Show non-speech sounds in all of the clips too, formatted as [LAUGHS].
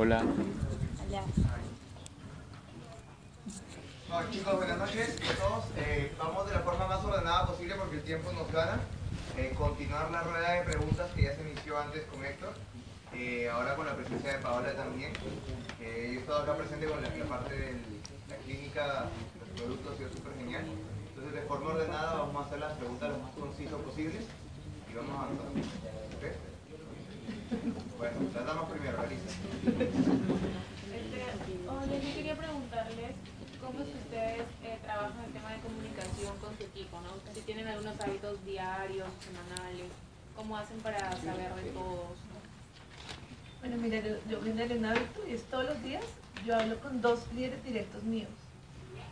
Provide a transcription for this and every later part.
Hola. Allá. Bueno, chicos, buenas noches a todos. Eh, vamos de la forma más ordenada posible porque el tiempo nos gana. Eh, continuar la rueda de preguntas que ya se inició antes con Héctor. Eh, ahora con la presencia de Paola también. Eh, yo he estado acá presente con la, la parte de la clínica, los productos, ha sido súper genial. Entonces, de forma ordenada, vamos a hacer las preguntas lo más concisas posibles y vamos avanzando. ¿Ok? Bueno, las damas primero, Alicia. Este, hola, yo quería preguntarles cómo es que ustedes eh, trabajan el tema de comunicación con su equipo, ¿no? Si tienen algunos hábitos diarios, semanales, cómo hacen para saber de todos, ¿no? Bueno, mira, yo, yo generé un hábito y es todos los días yo hablo con dos líderes directos míos.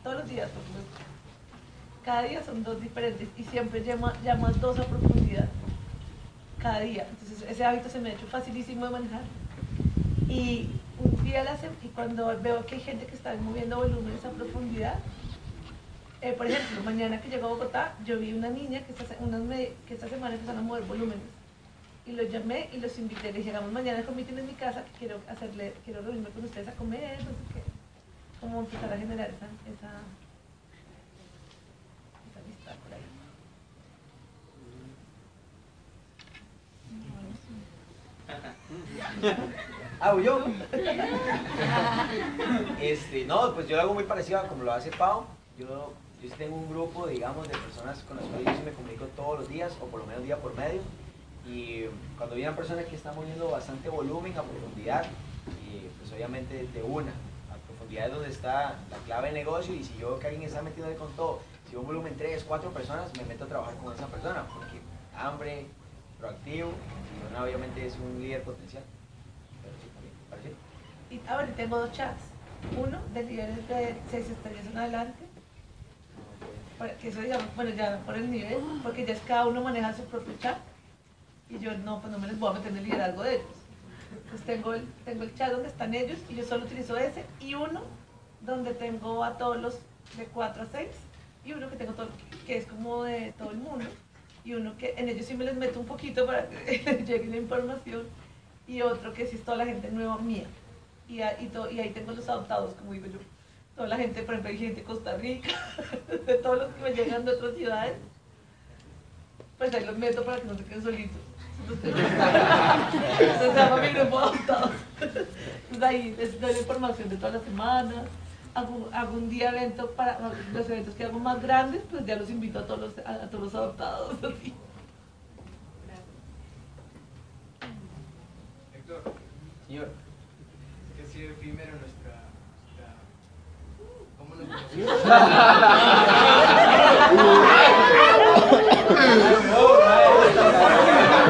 Todos los días, por supuesto. Cada día son dos diferentes y siempre llamo, llamo a dos a profundidad. Cada día. Entonces ese hábito se me ha hecho facilísimo de manejar. Y un día la sem- y cuando veo que hay gente que está moviendo volúmenes a profundidad, eh, por ejemplo, mañana que llego a Bogotá, yo vi una niña que esta, unas me- que esta semana empezaron a mover volúmenes y los llamé y los invité. Les llegamos mañana con meeting en mi casa que quiero hacerle, quiero reunirme con ustedes a comer, no sé qué. Como empezar a generar esa, esa amistad por ahí. [LAUGHS] Ah. [LAUGHS] Este, no, pues yo lo hago muy parecido a como lo hace Pau. Yo, yo tengo un grupo, digamos, de personas con las cuales yo me comunico todos los días, o por lo menos día por medio. Y cuando vienen personas que están moviendo bastante volumen a profundidad, y pues obviamente de una, a profundidad es donde está la clave de negocio. Y si yo veo que alguien está metido ahí con todo, si un volumen 3, 4 personas, me meto a trabajar con esa persona, porque hambre, proactivo, y obviamente es un líder potencial. Pero sí, también, parecido. Y ahora tengo dos chats. Uno de líderes de seis estrellas en adelante, que eso digamos, bueno, ya por el nivel, porque ya es cada uno maneja su propio chat. Y yo no, pues no me les voy a meter en el liderazgo de ellos. Entonces tengo el, tengo el chat donde están ellos y yo solo utilizo ese y uno donde tengo a todos los de 4 a 6 y uno que tengo todo, que es como de todo el mundo y uno que en ellos sí me les meto un poquito para que [LAUGHS] llegue la información y otro que sí es toda la gente nueva mía. Y, ahí tengo los adoptados como digo yo. Toda la gente por ejemplo hay gente de Costa Rica [LAUGHS] de todos los que me llegan de otras ciudades pues ahí los meto para que no se queden solitos. Entonces [LAUGHS] se llama mi grupo adoptados. Entonces ahí les doy la información de todas las semanas hago, hago un día evento para los eventos que hago más grandes pues ya los invito a todos los, a, a todos los adoptados [LAUGHS] así. Héctor, Señor. que ha sido efímero nuestra... nuestra- ¿Cómo nos [LAUGHS] conocimos?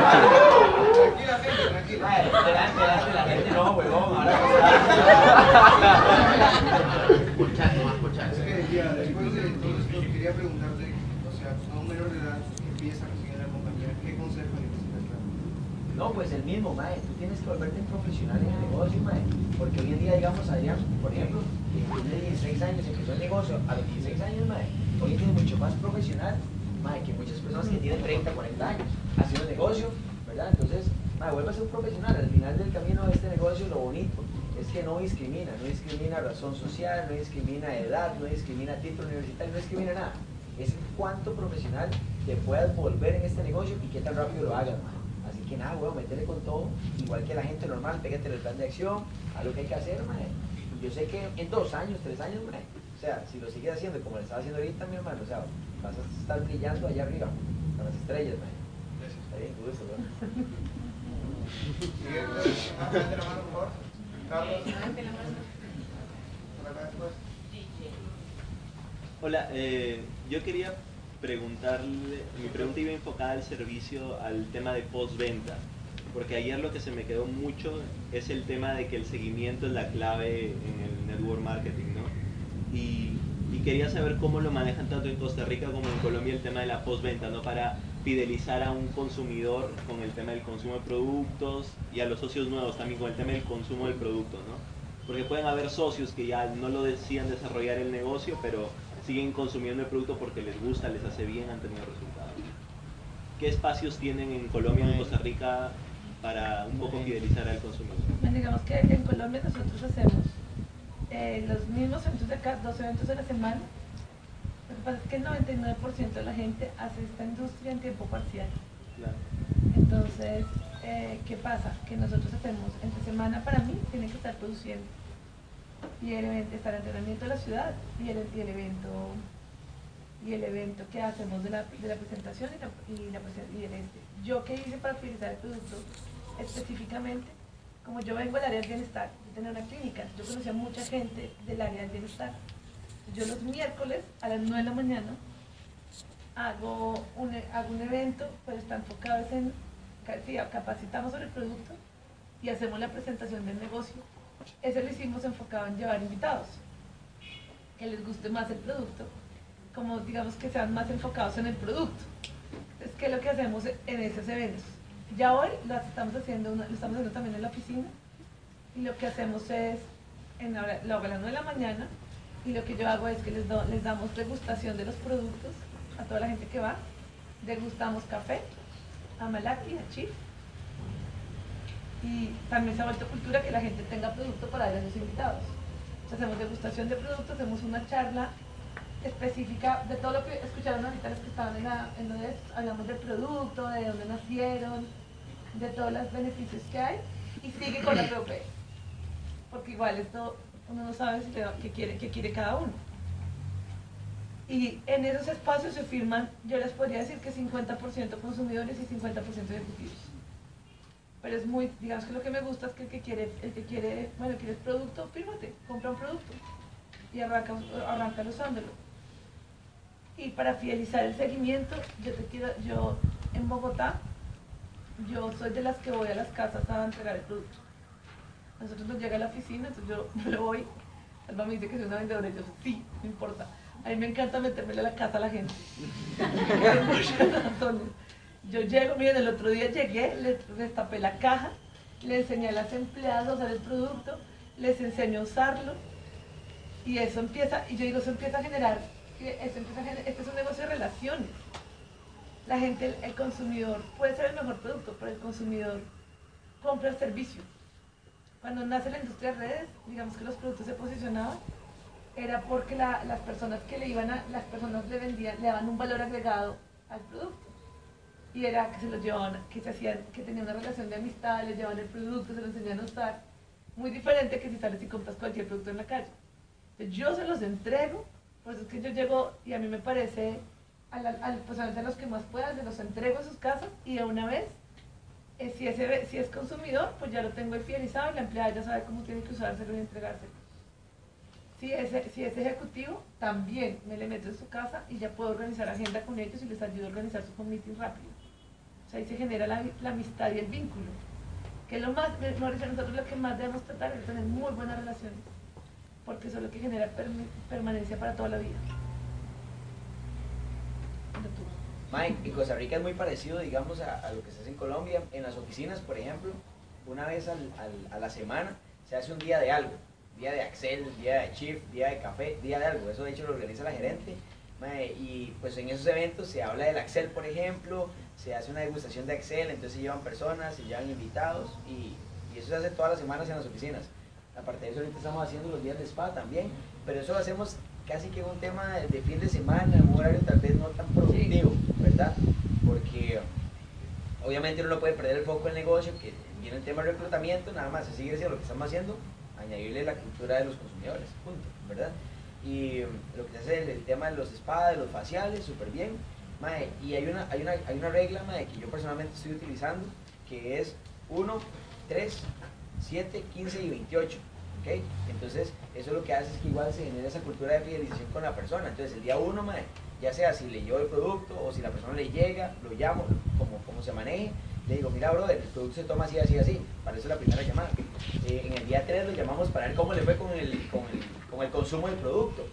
Tranquila, gente, tranquila. Ay, delante, delante de la gente no, huevón. Ahora Es que ya, después de todo esto, quería preguntarte, o sea, a un menor de edad que empieza recién en la compañía, ¿qué consejo necesitas dar? No, pues el mismo, mae. Tú tienes que volverte un profesional en el negocio, mae. Porque hoy en día, digamos, Adrián, por ejemplo, que tiene 16 años, empezó el negocio a los 16 años, mae. Hoy en día es mucho más profesional, mae, que muchas personas que tienen 30, 40 años haciendo el negocio, ¿verdad? Entonces, mae, vuelve a ser un profesional. Al final del camino de este negocio, lo bonito es que no discrimina, no discrimina razón social, no discrimina edad, no discrimina título universitario, no discrimina nada. Es cuánto profesional te puedas volver en este negocio y qué tan rápido lo hagas, mae. Así que nada, weón, métele con todo, igual que la gente normal, pégate el plan de acción, a lo que hay que hacer, mae. Y yo sé que en dos años, tres años, mae, o sea, si lo sigues haciendo como lo estás haciendo ahorita, mi hermano, o sea, vas a estar brillando allá arriba, con las estrellas, mae. Está bien, gusto, weón. [LAUGHS] Hola, eh, yo quería preguntarle, mi pregunta iba enfocada al servicio, al tema de postventa, porque ayer lo que se me quedó mucho es el tema de que el seguimiento es la clave en el network marketing, quería saber cómo lo manejan tanto en Costa Rica como en Colombia el tema de la postventa, ¿no? Para fidelizar a un consumidor con el tema del consumo de productos y a los socios nuevos también con el tema del consumo del producto, ¿no? Porque pueden haber socios que ya no lo decían desarrollar el negocio, pero siguen consumiendo el producto porque les gusta, les hace bien, han tenido resultados. ¿Qué espacios tienen en Colombia y en Costa Rica para un poco fidelizar al consumidor? Bueno, digamos que en Colombia nosotros hacemos eh, los mismos eventos de acá, dos eventos a la semana. Lo que pasa es que el 99% de la gente hace esta industria en tiempo parcial. Claro. Entonces, eh, ¿qué pasa? Que nosotros hacemos entre semana, para mí, tiene que estar produciendo. Y el evento, está el entrenamiento de la ciudad y el, y el evento y el evento que hacemos de la, de la presentación y, la, y, la y el este. Yo qué hice para utilizar el producto específicamente, como yo vengo del área del bienestar, tenía una clínica, yo conocía mucha gente del área del bienestar. Yo los miércoles a las 9 de la mañana hago un, hago un evento, pues está enfocado en, sí, capacitamos sobre el producto y hacemos la presentación del negocio. Ese lo hicimos enfocado en llevar invitados, que les guste más el producto, como digamos que sean más enfocados en el producto. Entonces, ¿qué es lo que hacemos en esos eventos? Ya hoy lo estamos haciendo, lo estamos haciendo también en la oficina y lo que hacemos es, en la hora- lo hago a las 9 de la mañana y lo que yo hago es que les, do- les damos degustación de los productos a toda la gente que va. Degustamos café, a Malaki, a. Y también se ha vuelto cultura que la gente tenga producto para dar a sus invitados. Entonces, hacemos degustación de productos, hacemos una charla específica de todo lo que escucharon ahorita los que estaban en, la, en de esto. Hablamos del producto, de dónde nacieron, de todos los beneficios que hay. Y sigue con la [CLEARS THROAT] POP. Porque igual esto uno no sabe si le qué quiere, qué quiere cada uno. Y en esos espacios se firman, yo les podría decir que 50% consumidores y 50% ejecutivos. Pero es muy, digamos que lo que me gusta es que el que quiere, el que quiere, bueno, quieres producto, fírmate, compra un producto y arranca, arranca usándolo. Y para fidelizar el seguimiento, yo te quiero, yo en Bogotá, yo soy de las que voy a las casas a entregar el producto. Nosotros nos llega a la oficina, entonces yo me voy, Alba me dice que soy una vendedora, y yo sí, no importa. A mí me encanta metérmele a la casa a la gente. [LAUGHS] Yo llego, miren, el otro día llegué, les destapé la caja, le enseñé a las empleadas a usar el producto, les enseño a usarlo y eso empieza, y yo digo, eso empieza a generar, eso empieza a generar, este es un negocio de relaciones. La gente, el, el consumidor puede ser el mejor producto, pero el consumidor compra el servicio. Cuando nace la industria de redes, digamos que los productos se posicionaban, era porque la- las personas que le iban a, las personas le vendían, le daban un valor agregado al producto. Y era que se los llevaban, que se hacían, que tenían una relación de amistad, les llevaban el producto, se lo enseñaban a usar. Muy diferente que si sales y compras cualquier producto en la calle. Entonces, yo se los entrego, por eso es que yo llego y a mí me parece, pues a los que más puedan, se los entrego a sus casas y de una vez, eh, si, ese, si es consumidor, pues ya lo tengo fidelizado y la empleada ya sabe cómo tiene que usárselo y entregárselo. Si es, si es ejecutivo, también me le meto en su casa y ya puedo organizar agenda con ellos y les ayudo a organizar su meeting rápido. O sea, ahí se genera la, la amistad y el vínculo. Que es lo más, Mauricio, nosotros lo que más debemos tratar es tener muy buenas relaciones, porque eso es lo que genera permanencia para toda la vida. Mike, en Costa Rica es muy parecido, digamos, a, lo que se hace en Colombia. En las oficinas, por ejemplo, una vez a la semana se hace un día de algo. Día de Excel, día de Chief, día de café, día de algo. Eso de hecho lo organiza la gerente. Y pues en esos eventos se habla del Excel, por ejemplo, se hace una degustación de Excel, entonces se llevan personas, se llevan invitados y, eso se hace todas las semanas en las oficinas. Aparte de eso, ahorita estamos haciendo los días de spa también, pero eso lo hacemos casi que un tema de fin de semana, en un horario tal vez no tan productivo, Porque obviamente uno no puede perder el foco del negocio, que viene el tema del reclutamiento, nada más se sigue haciendo lo que estamos haciendo, añadirle la cultura de los consumidores, punto, ¿verdad? Y lo que se hace el, el tema de los spas, de los faciales, súper bien. Mae, y hay una, hay, una, hay una regla mae, que yo personalmente estoy utilizando, que es 1, 3, 7, 15 y 28. ¿ok? Entonces, eso lo que hace es que igual se genera esa cultura de fidelización con la persona. Entonces, el día 1, ya sea si le llevo el producto o si la persona le llega, lo llamo, como, como se maneje, le digo, mira, brother, el producto se toma así, así, así. Para eso es la primera llamada. Eh, en el día 3 lo llamamos para ver cómo le fue con el, con, el, con el consumo del producto.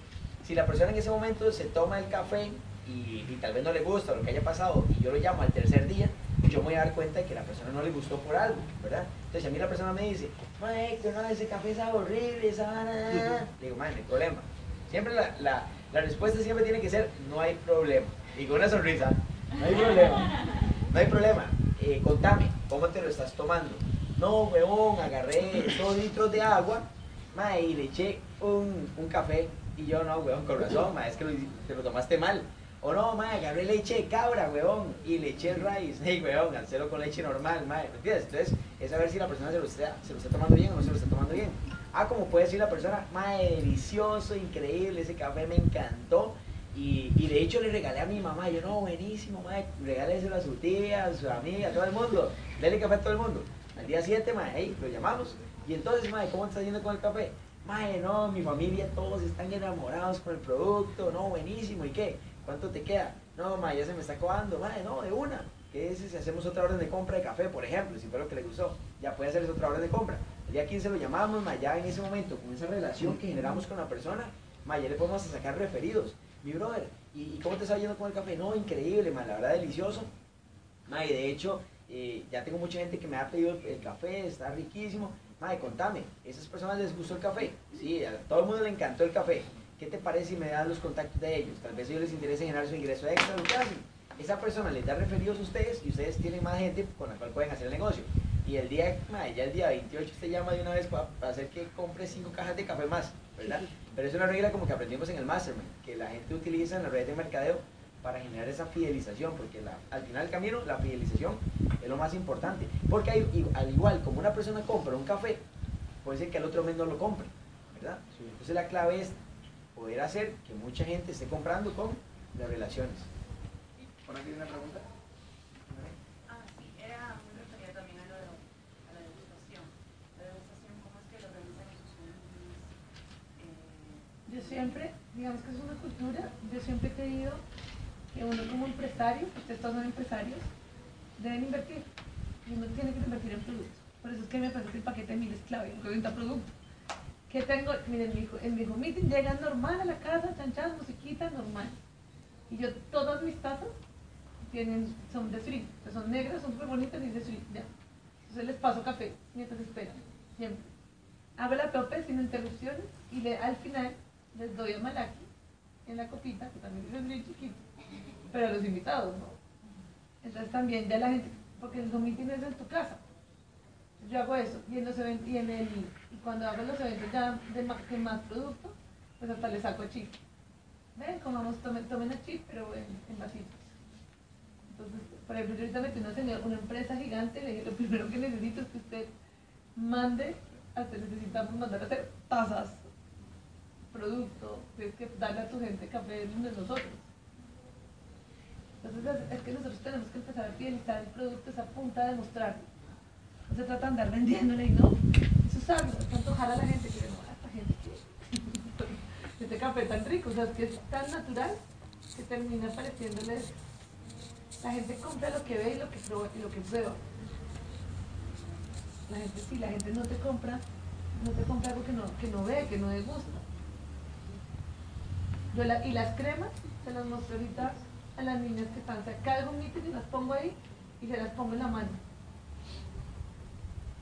Si la persona en ese momento se toma el café y, y tal vez no le gusta lo que haya pasado y yo lo llamo al tercer día, yo me voy a dar cuenta de que la persona no le gustó por algo, ¿verdad? Entonces, a mí la persona me dice, Mike, no, ese café sabe horrible, esa vara", [LAUGHS] le digo, man, no hay problema. Siempre la, la, la respuesta siempre tiene que ser, no hay problema. Y con una sonrisa, no hay [LAUGHS] problema. No hay problema. eh, contame, ¿cómo te lo estás tomando? No, huevón, agarré dos litros de agua, mae, y le eché un, un café. Y yo, no, huevón, con razón, mae, es que lo, te lo tomaste mal. O no, mae, agarré leche de cabra, huevón, y le eché el rice. [LAUGHS] Hey, huevón, hacerlo con leche normal, mae, ¿me entiendes? Entonces, es saber si la persona se lo, está, se lo está tomando bien o no se lo está tomando bien. Ah, como puede decir la persona, mae, delicioso, increíble, ese café me encantó. Y, y, de hecho le regalé a mi mamá, yo no, buenísimo, mae, regáleselo a su tía, a su amiga, a todo el mundo, dale café a todo el mundo. Al día 7, mae, hey, lo llamamos. Y entonces, mae, ¿cómo está yendo con el café? Mae, no, mi familia, todos están enamorados con el producto, no, buenísimo, ¿y qué? ¿Cuánto te queda? No, mae, ya se me está acabando, mae, no, de una. ¿Qué es si hacemos otra orden de compra de café, por ejemplo, si fue lo que le gustó? Ya puede hacerse otra orden de compra. Día 15 lo llamamos, mae, ya en ese momento, con esa relación que generamos con la persona, mae, ya le podemos sacar referidos mi brother, ¿y, cómo te está yendo con el café? No, increíble, man, la verdad delicioso. Ma, y de hecho, eh, ya tengo mucha gente que me ha pedido el, café, está riquísimo. Mae, contame, ¿esas personas les gustó el café? Sí, a todo el mundo le encantó el café. ¿Qué te parece si me das los contactos de ellos? Tal vez a ellos les interese generar su ingreso extra, lo que hacen. Esa persona les da referidos a ustedes y ustedes tienen más gente con la cual pueden hacer el negocio. Y el día, ya el día 28 usted llama de una vez para, hacer que compre cinco cajas de café más, ¿verdad? Pero es una regla como que aprendimos en el Mastermind, que la gente utiliza en la red de mercadeo para generar esa fidelización, porque al final del camino la fidelización es lo más importante. Porque al igual como una persona compra un café, puede ser que al otro mes no lo compre, ¿verdad? Entonces la clave es poder hacer que mucha gente esté comprando con las relaciones. ¿Por aquí hay una pregunta? Yo siempre, digamos que es una cultura, yo siempre he creído que uno como empresario, ustedes todos son empresarios, deben invertir. Y uno tiene que invertir en productos. Por eso es que me parece el paquete de mil es clave, venta producto. ¿Qué tengo? Miren, mi hijo, en mi hijo meeting llegan normal a la casa, chanchadas, musiquita, normal. Y yo, todas mis tazas tienen, son de street, son negras, son súper bonitas y de street, ya. Entonces les paso café mientras esperan, siempre. Hago la tope sin interrupciones y le, al final les doy a Malaki en la copita, que también es muy chiquito, pero a los invitados no. Entonces también ya la gente, porque el meeting es en tu casa. Yo hago eso, y en los eventos, y en el, y cuando hago los eventos ya de más, de producto, pues hasta le saco chip. Ven, comamos, tomen, tomen el chip, pero en, vasitos. Entonces, por ejemplo, yo ahorita metí una, señora, una empresa gigante, le dije, lo primero que necesito es que usted mande, hasta necesitamos mandar a hacer tazas producto, tienes que darle a tu gente café de nosotros. Entonces es que nosotros tenemos que empezar a fidelizar el producto, esa punta de mostrar. No se trata de andar vendiéndole y no, es usarlo, es antojar a la gente que no, a esta gente que [LAUGHS] este café tan rico, o sea, es que es tan natural que termina pareciéndole la gente compra lo que ve y lo que prueba y lo que prueba. La gente, si la gente no te compra, no te compra algo que no, que no ve, que no y las cremas, se las muestro ahorita a las niñas que están cerca de un y las pongo ahí y se las pongo en la mano.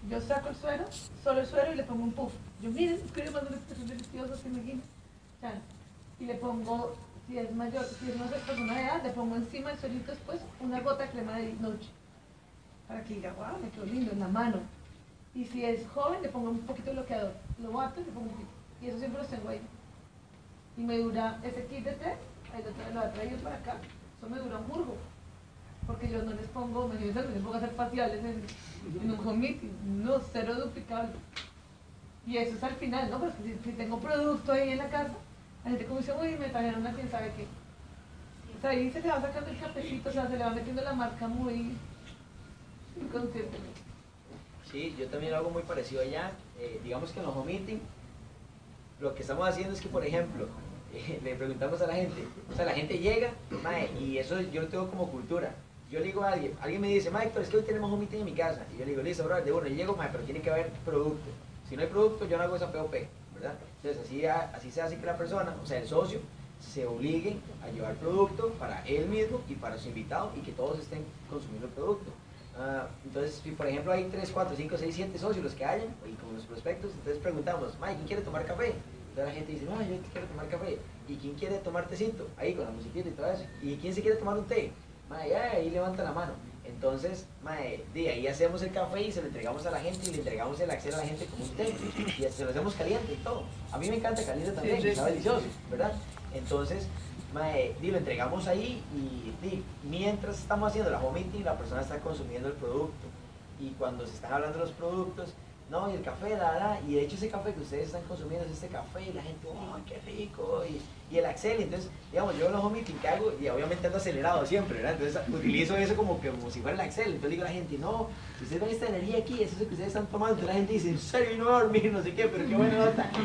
Yo saco el suero, solo el suero y le pongo un puff. Yo miren, es que más son deliciosos que me Y le pongo, si es mayor, si es más persona de edad, le pongo encima del suerito después una gota de crema de noche. Para que diga, wow, me quedó lindo en la mano. Y si es joven, le pongo un poquito de bloqueador. Lo bato y le pongo un poquito. Y eso siempre lo tengo ahí y me dura ese kit de té, ahí lo, lo he traído para acá, eso me dura un burgo, porque yo no les pongo, me no les pongo a hacer faciales en, un home no, cero duplicable. Y eso es al final, ¿no? Porque si, tengo producto ahí en la casa, la gente como dice, uy, me trajeron una quién sabe qué. O sea, ahí se le va sacando el cafecito, o sea, se le va metiendo la marca muy inconscientemente. Sí, yo también hago muy parecido allá. Eh, digamos que en los home lo que estamos haciendo es que, por ejemplo, [LAUGHS] le preguntamos a la gente, o sea, la gente llega, y eso yo lo tengo como cultura. Yo le digo a alguien, alguien me dice, Mike, es que hoy tenemos un meeting en mi casa. Y yo le digo, listo, bro, de bueno, yo llego, pero tiene que haber producto. Si no hay producto, yo no hago esa POP, ¿verdad? Entonces, así, así se hace que la persona, o sea, el socio, se obligue a llevar producto para él mismo y para su invitado y que todos estén consumiendo el producto. Ah, entonces, si por ejemplo hay 3, 4, 5, 6, 7 socios los que hayan, y con los prospectos, entonces preguntamos, Mike, ¿quién quiere tomar café? Entonces la gente dice, no, yo quiero tomar café. ¿Y quién quiere tomar tecito? Ahí con la musiquita y todo eso. ¿Y quién se quiere tomar un té? ahí levanta la mano. Entonces, mae, de ahí hacemos el café y se lo entregamos a la gente y le entregamos el acceso a la gente como un té. Y se lo hacemos caliente y todo. A mí me encanta caliente también, Sí, sí, está sí, delicioso, ¿verdad? Entonces, mae, lo entregamos ahí y di, mientras estamos haciendo la home meeting, la persona está consumiendo el producto. Y cuando se están hablando de los productos, no, y el café, la, la, y de hecho ese café que ustedes están consumiendo es este café, y la gente, oh, qué rico, y, y el Axel, entonces, digamos, yo los meeting que hago, y obviamente ando acelerado siempre, ¿verdad? Entonces utilizo eso como, que, como si fuera el Axel, entonces digo a la gente, no, si ustedes ven esta energía aquí, eso es lo que ustedes están tomando, entonces la gente dice, en serio, y no voy a dormir, no sé qué, pero qué buena nota. [LAUGHS]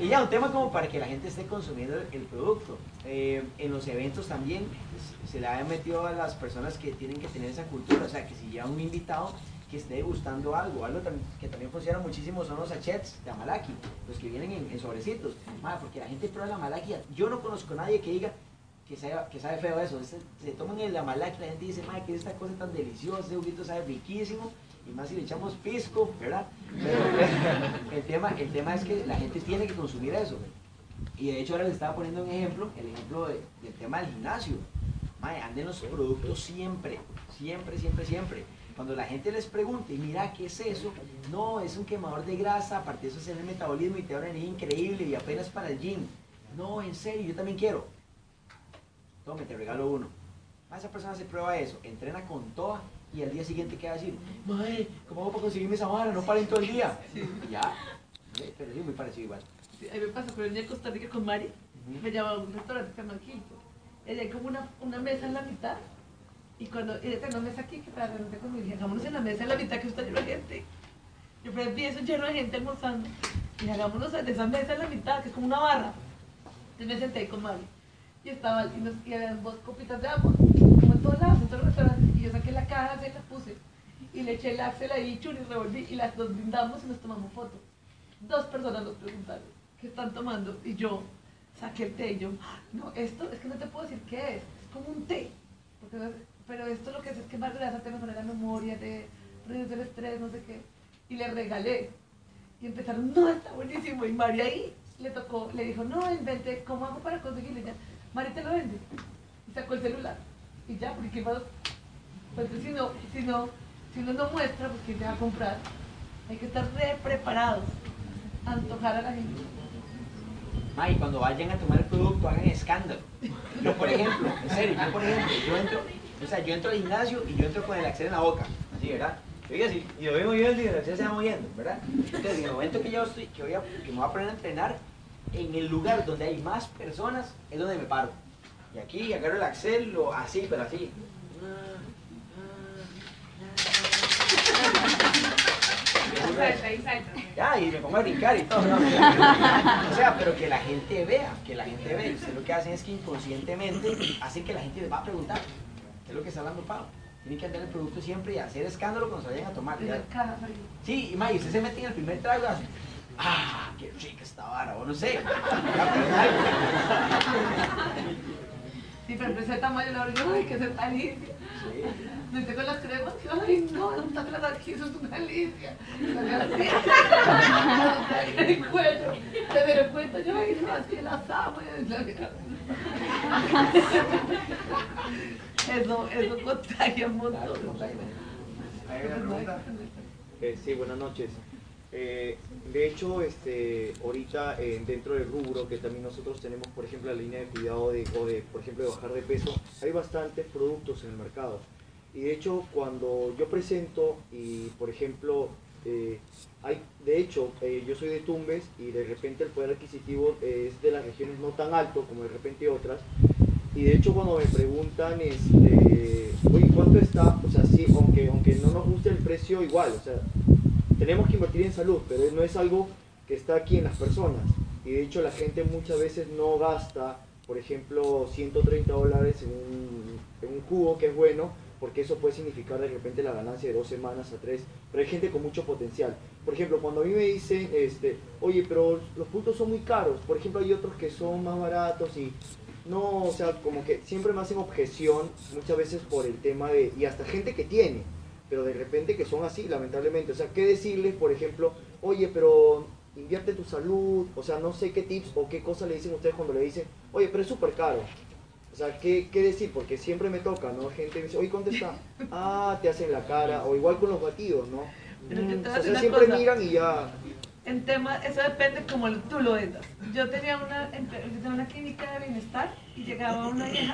Y, ya, un tema como para que la gente esté consumiendo el, el producto. Eh, en los eventos también pues, se le ha metido a las personas que tienen que tener esa cultura, o sea, que si llevan un invitado, que esté gustando algo. Algo que también funciona muchísimo son los sachets de amalaki, los que vienen en, sobrecitos. Madre, porque la gente prueba el amalaki. Yo no conozco a nadie que diga que sabe, que sabe feo eso. Se, toman el amalaki, la gente dice, madre, que es esta cosa tan deliciosa, ese juguito sabe riquísimo. Y más si le echamos pisco, ¿verdad? Pero [LAUGHS] el tema, el tema es que la gente tiene que consumir eso. Y de hecho ahora les estaba poniendo un ejemplo, el ejemplo de- del tema del gimnasio. Mae, anden los productos siempre, siempre, siempre, siempre. Cuando la gente les pregunte, mira, ¿qué es eso? No, es un quemador de grasa, aparte de eso es el metabolismo y te da una energía increíble y apenas para el gym. No, en serio, yo también quiero. Tome, te regalo uno. Ah, esa persona se prueba eso, entrena con toda y al día siguiente queda decir, mae, ¿cómo hago para conseguirme esa vara? No paren todo el día. Y ya, pero sí, muy parecido igual. Sí, a mí me pasó cuando venía a Costa Rica con Mari, me llamaba a un restaurante que se llama. Ella hay como una, una mesa en la mitad, y cuando ella tenía una mesa aquí, que para reunirse conmigo, dije, hagámonos en la mesa en la mitad que está lleno de gente. Yo vi eso lleno de gente almorzando, y hagámonos de esa mesa en la mitad, que es como una barra. Entonces me senté ahí con Mari, y estaba, y, nos, y había dos copitas de agua, como en todos lados, en todos los restaurantes, y yo saqué la caja, se la puse, y le eché el axel ahí, churri, revolví, y las dos brindamos y nos tomamos fotos. Dos personas nos preguntaron, ¿qué están tomando? Y yo saqué el té y yo, no, esto es que no te puedo decir qué es, es como un té. Porque no pero esto lo que hace es que más grasa te mejora la memoria, te reduce el estrés, no sé qué. Y le regalé. Y empezaron, no, está buenísimo. Y María ahí le tocó, le dijo, no, inventé, ¿cómo hago para conseguirlo? Y María te lo vende. Y sacó el celular. Y ya, porque más, pues si no, si no, si uno no muestra, pues quién te va a comprar. Hay que estar re preparados a antojar a la gente. Cuando vayan a tomar el producto, hagan escándalo. Yo, por ejemplo, en serio, yo, por ejemplo, yo entro, o sea, yo entro al gimnasio y yo entro con el axel en la boca, así, ¿verdad? Yo digo así, y lo vengo moviendo y el axel se va moviendo, ¿verdad? Entonces, en el momento que yo estoy, que, voy a, que me voy a poner a entrenar, en el lugar donde hay más personas, es donde me paro. Y aquí agarro el axel, lo, así, pero así. Ya, y me pongo a brincar y todo, ¿no? O sea, pero que la gente vea, que la gente vea. Ustedes lo que hacen es que inconscientemente hacen que la gente les va a preguntar. ¿Qué es lo que está hablando Pau? Tienen que andar el producto siempre y hacer escándalo cuando se vayan a tomar. ¿ya? Sí, y ma, y usted se mete en el primer trago y hace, ¡ah, qué rica esta vara! O no sé. Pero. [LAUGHS] Sí, pero empecé tamaño la hora, ay, que es delicia. Sí. Me tengo las cremas, y, ay, no, no está las aquí, eso es una delicia. En [LAUGHS] el cuello, se me lo cuento yo, ay, no, así las amo. Eso, eso contagia un montón. Eh, sí, buenas noches. Eh, de hecho, este, ahorita eh, dentro del rubro que también nosotros tenemos, por ejemplo, la línea de cuidado de, o de, por ejemplo, de bajar de peso, hay bastantes productos en el mercado. Y de hecho, cuando yo presento y, por ejemplo, eh, hay, de hecho, eh, yo soy de Tumbes y de repente el poder adquisitivo es de las regiones no tan alto como de repente otras. Y de hecho cuando me preguntan, este, oye, ¿cuánto está? O sea, sí, aunque, aunque no nos guste el precio igual, o sea, tenemos que invertir en salud, pero no es algo que está aquí en las personas. Y de hecho la gente muchas veces no gasta, por ejemplo, 130 dólares en un, en un jugo que es bueno, porque eso puede significar de repente la ganancia de dos semanas a tres. Pero hay gente con mucho potencial. Por ejemplo, cuando a mí me dicen, este, oye, pero los puntos son muy caros. Por ejemplo, hay otros que son más baratos y no, o sea, como que siempre me hacen objeción muchas veces por el tema de, y hasta gente que tiene, pero de repente que son así, lamentablemente. O sea, ¿qué decirles, por ejemplo, oye, pero invierte tu salud? O sea, no sé qué tips o qué cosas le dicen ustedes cuando le dicen, oye, pero es súper caro. O sea, ¿qué, qué decir? Porque siempre me toca, ¿no? Gente me dice, oye, contesta. Ah, te hacen la cara. O igual con los batidos, ¿no? Mm, o sea, siempre cosa. miran y ya. En tema, eso depende como tú lo vendas. Yo tenía una, yo tenía una clínica de bienestar y llegaba una vieja